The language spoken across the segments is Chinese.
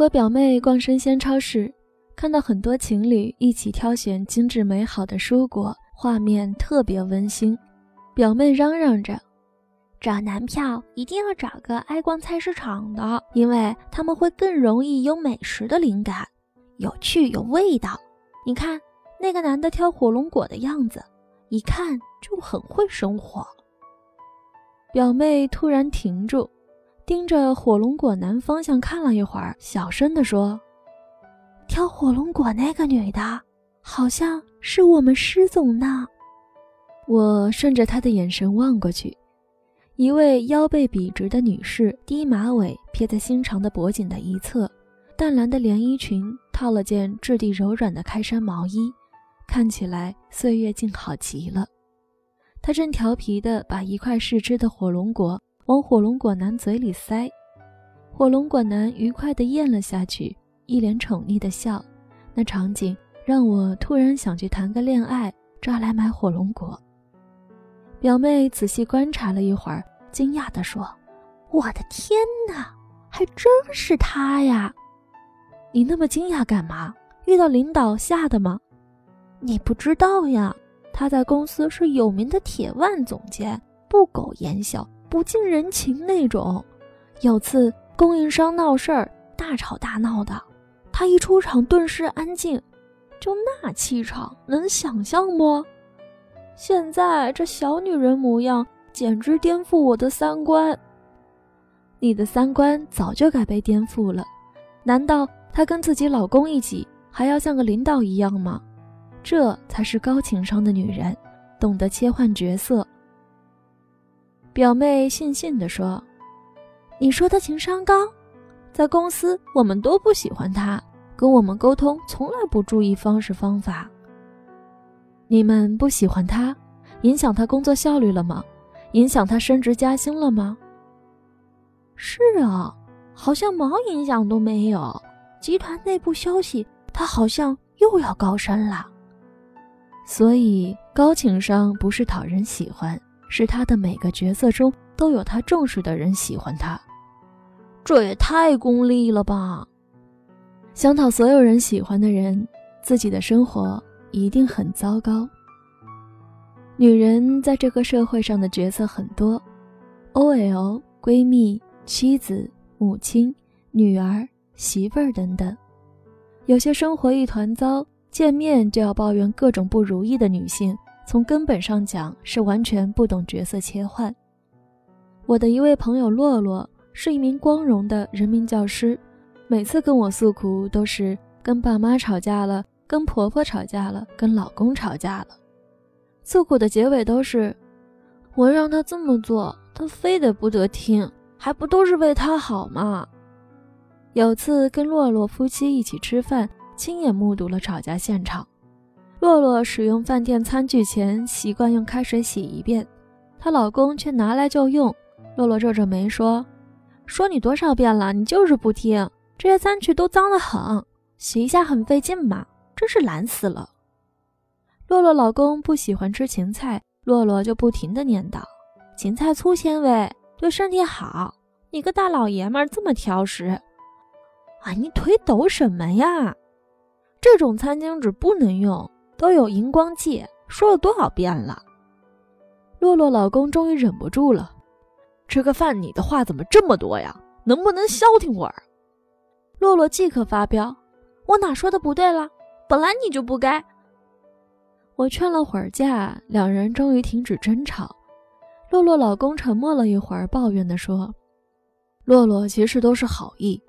和表妹逛生鲜超市，看到很多情侣一起挑选精致美好的蔬果，画面特别温馨。表妹嚷嚷着：“找男票一定要找个爱逛菜市场的，因为他们会更容易有美食的灵感，有趣有味道。你看那个男的挑火龙果的样子，一看就很会生活。”表妹突然停住。盯着火龙果男方向看了一会儿，小声地说：“挑火龙果那个女的，好像是我们施总呢。”我顺着他的眼神望过去，一位腰背笔直的女士，低马尾撇在新长的脖颈的一侧，淡蓝的连衣裙套了件质地柔软的开衫毛衣，看起来岁月静好极了。她正调皮地把一块试吃的火龙果。往火龙果男嘴里塞，火龙果男愉快地咽了下去，一脸宠溺的笑。那场景让我突然想去谈个恋爱，抓来买火龙果。表妹仔细观察了一会儿，惊讶地说：“我的天哪，还真是他呀！你那么惊讶干嘛？遇到领导吓的吗？你不知道呀，他在公司是有名的铁腕总监，不苟言笑。”不近人情那种，有次供应商闹事儿，大吵大闹的，他一出场顿时安静，就那气场，能想象不？现在这小女人模样，简直颠覆我的三观。你的三观早就该被颠覆了，难道她跟自己老公一起，还要像个领导一样吗？这才是高情商的女人，懂得切换角色。表妹悻悻地说：“你说他情商高，在公司我们都不喜欢他，跟我们沟通从来不注意方式方法。你们不喜欢他，影响他工作效率了吗？影响他升职加薪了吗？是啊，好像毛影响都没有。集团内部消息，他好像又要高升了。所以高情商不是讨人喜欢。”是他的每个角色中都有他重视的人喜欢他，这也太功利了吧！想讨所有人喜欢的人，自己的生活一定很糟糕。女人在这个社会上的角色很多，OL、闺蜜、妻子、母亲、女儿、媳妇儿等等。有些生活一团糟，见面就要抱怨各种不如意的女性。从根本上讲，是完全不懂角色切换。我的一位朋友洛洛是一名光荣的人民教师，每次跟我诉苦都是跟爸妈吵架了，跟婆婆吵架了，跟老公吵架了。诉苦的结尾都是：我让他这么做，他非得不得听，还不都是为他好吗？有次跟洛洛夫妻一起吃饭，亲眼目睹了吵架现场。洛洛使用饭店餐具前习惯用开水洗一遍，她老公却拿来就用。洛洛皱着眉说：“说你多少遍了，你就是不听。这些餐具都脏得很，洗一下很费劲嘛，真是懒死了。”洛洛老公不喜欢吃芹菜，洛洛就不停地念叨：“芹菜粗纤维，对身体好。你个大老爷们这么挑食，啊，你腿抖什么呀？这种餐巾纸不能用。”都有荧光剂，说了多少遍了？洛洛老公终于忍不住了，吃个饭你的话怎么这么多呀？能不能消停会儿？洛洛即刻发飙：“我哪说的不对了？本来你就不该。”我劝了会儿架，两人终于停止争吵。洛洛老公沉默了一会儿，抱怨地说：“洛洛其实都是好意，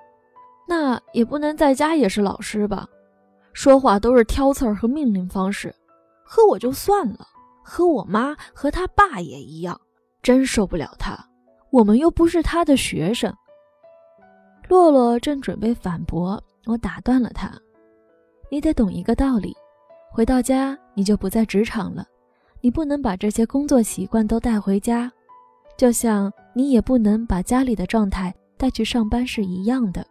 那也不能在家也是老师吧？”说话都是挑刺儿和命令方式，和我就算了，和我妈和他爸也一样，真受不了他。我们又不是他的学生。洛洛正准备反驳，我打断了他：“你得懂一个道理，回到家你就不在职场了，你不能把这些工作习惯都带回家，就像你也不能把家里的状态带去上班是一样的。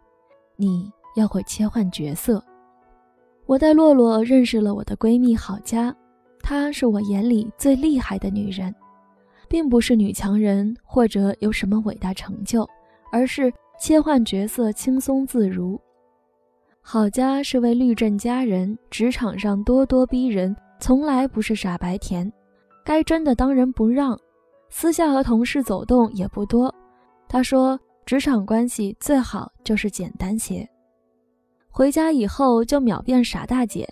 你要会切换角色。”我带洛洛认识了我的闺蜜郝佳，她是我眼里最厉害的女人，并不是女强人或者有什么伟大成就，而是切换角色轻松自如。郝佳是位律政佳人，职场上咄咄逼人，从来不是傻白甜，该争的当仁不让，私下和同事走动也不多。他说，职场关系最好就是简单些。回家以后就秒变傻大姐，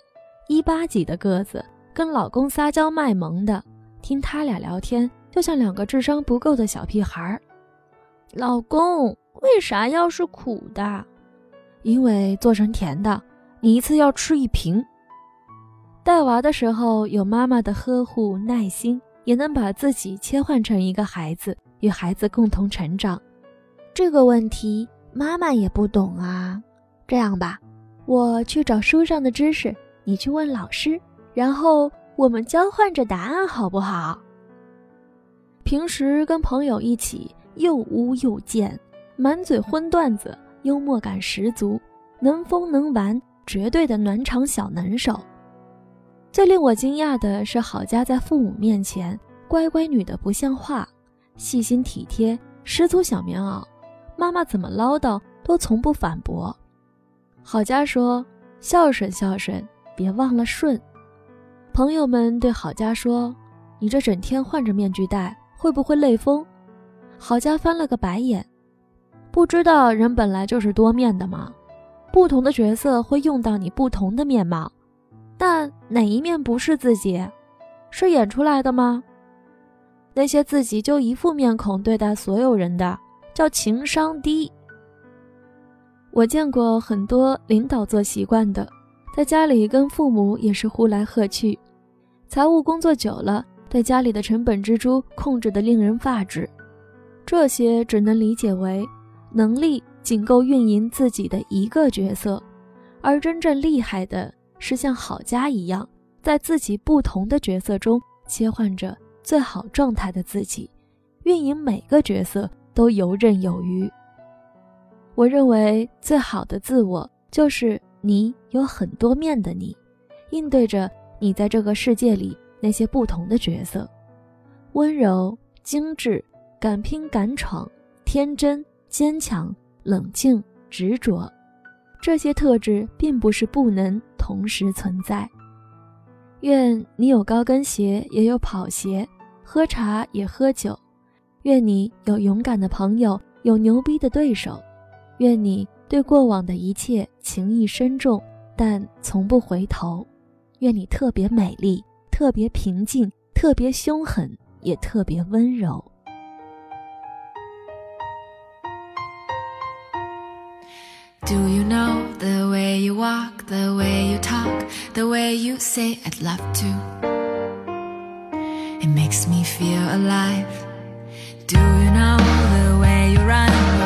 一八几的个子，跟老公撒娇卖萌的，听他俩聊天就像两个智商不够的小屁孩。老公，为啥要是苦的？因为做成甜的，你一次要吃一瓶。带娃的时候有妈妈的呵护耐心，也能把自己切换成一个孩子，与孩子共同成长。这个问题妈妈也不懂啊。这样吧，我去找书上的知识，你去问老师，然后我们交换着答案，好不好？平时跟朋友一起又污又贱，满嘴荤段子。幽默感十足，能疯能玩，绝对的暖场小能手。最令我惊讶的是，郝佳在父母面前乖乖女的不像话，细心体贴，十足小棉袄。妈妈怎么唠叨都从不反驳。郝佳说：“孝顺孝顺，别忘了顺。”朋友们对郝佳说：“你这整天换着面具戴，会不会累疯？”郝佳翻了个白眼。不知道人本来就是多面的吗？不同的角色会用到你不同的面貌，但哪一面不是自己？是演出来的吗？那些自己就一副面孔对待所有人的，叫情商低。我见过很多领导做习惯的，在家里跟父母也是呼来喝去，财务工作久了，对家里的成本支出控制的令人发指。这些只能理解为。能力仅够运营自己的一个角色，而真正厉害的是像郝家一样，在自己不同的角色中切换着最好状态的自己，运营每个角色都游刃有余。我认为最好的自我就是你有很多面的你，应对着你在这个世界里那些不同的角色，温柔、精致、敢拼敢闯、天真。坚强、冷静、执着，这些特质并不是不能同时存在。愿你有高跟鞋，也有跑鞋；喝茶也喝酒。愿你有勇敢的朋友，有牛逼的对手。愿你对过往的一切情意深重，但从不回头。愿你特别美丽，特别平静，特别凶狠，也特别温柔。Do you know the way you walk, the way you talk, the way you say I'd love to? It makes me feel alive. Do you know the way you run?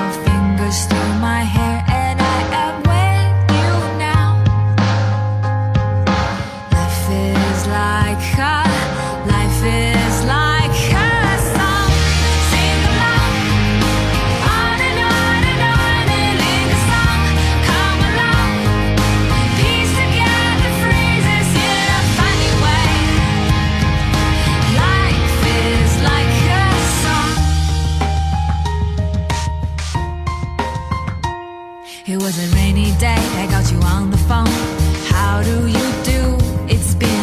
It was a rainy day, I got you on the phone. How do you do? It's been